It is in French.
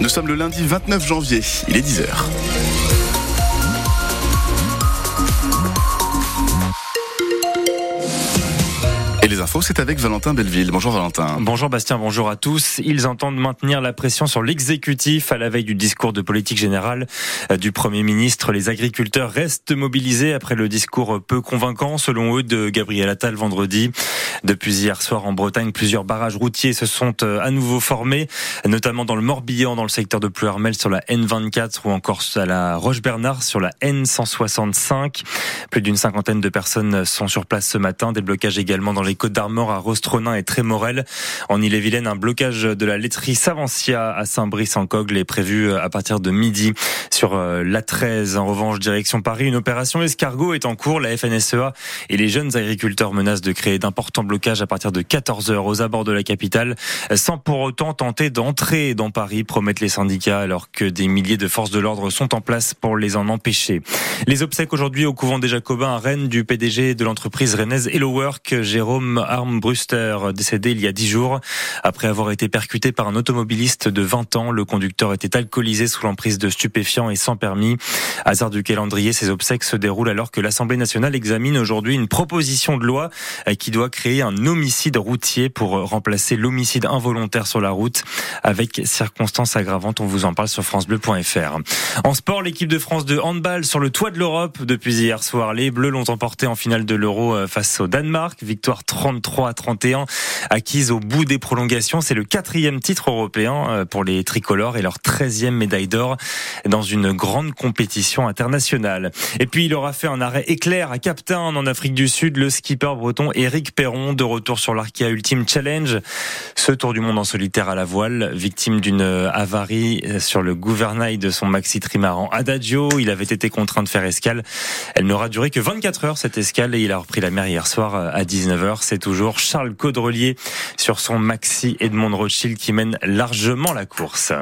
Nous sommes le lundi 29 janvier, il est 10h. Les infos, c'est avec Valentin Belleville. Bonjour Valentin. Bonjour Bastien, bonjour à tous. Ils entendent maintenir la pression sur l'exécutif à la veille du discours de politique générale euh, du Premier ministre. Les agriculteurs restent mobilisés après le discours peu convaincant, selon eux, de Gabriel Attal vendredi. Depuis hier soir en Bretagne, plusieurs barrages routiers se sont euh, à nouveau formés, notamment dans le Morbihan, dans le secteur de Pleuhermel sur la N24 ou encore à la Roche-Bernard sur la N165. Plus d'une cinquantaine de personnes sont sur place ce matin. Des blocages également dans les Côte d'Armor, à Rostronin et Trémorel. En Ille-et-Vilaine, un blocage de la laiterie Savancia à Saint-Brice-en-Cogle est prévu à partir de midi sur euh, l'A13. En revanche, direction Paris, une opération escargot est en cours. La FNSEA et les jeunes agriculteurs menacent de créer d'importants blocages à partir de 14 heures aux abords de la capitale, sans pour autant tenter d'entrer dans Paris, promettent les syndicats, alors que des milliers de forces de l'ordre sont en place pour les en empêcher. Les obsèques aujourd'hui au couvent des Jacobins à Rennes du PDG de l'entreprise rennaise Hello Work, Jérôme Armbruster, décédé il y a dix jours. Après avoir été percuté par un automobiliste de 20 ans, le conducteur était alcoolisé sous l'emprise de stupéfiants et sans permis. Hasard du calendrier, ces obsèques se déroulent alors que l'Assemblée nationale examine aujourd'hui une proposition de loi qui doit créer un homicide routier pour remplacer l'homicide involontaire sur la route avec circonstances aggravantes. On vous en parle sur francebleu.fr. En sport, l'équipe de France de handball sur le toit de l'Europe depuis hier soir. Les Bleus l'ont emporté en finale de l'Euro euh, face au Danemark. Victoire 33 à 31, acquise au bout des prolongations. C'est le quatrième titre européen euh, pour les tricolores et leur treizième médaille d'or dans une grande compétition internationale. Et puis il aura fait un arrêt éclair à Cap Town en Afrique du Sud, le skipper breton Eric Perron de retour sur l'Arkea Ultimate Challenge. Ce tour du monde en solitaire à la voile, victime d'une avarie sur le gouvernail de son maxi trimaran Adagio. Il avait été contraint de faire escale. Elle n'aura duré que 24 heures cette escale et il a repris la mer hier soir à 19h c'est toujours Charles Caudrelier sur son Maxi Edmond Rothschild qui mène largement la course.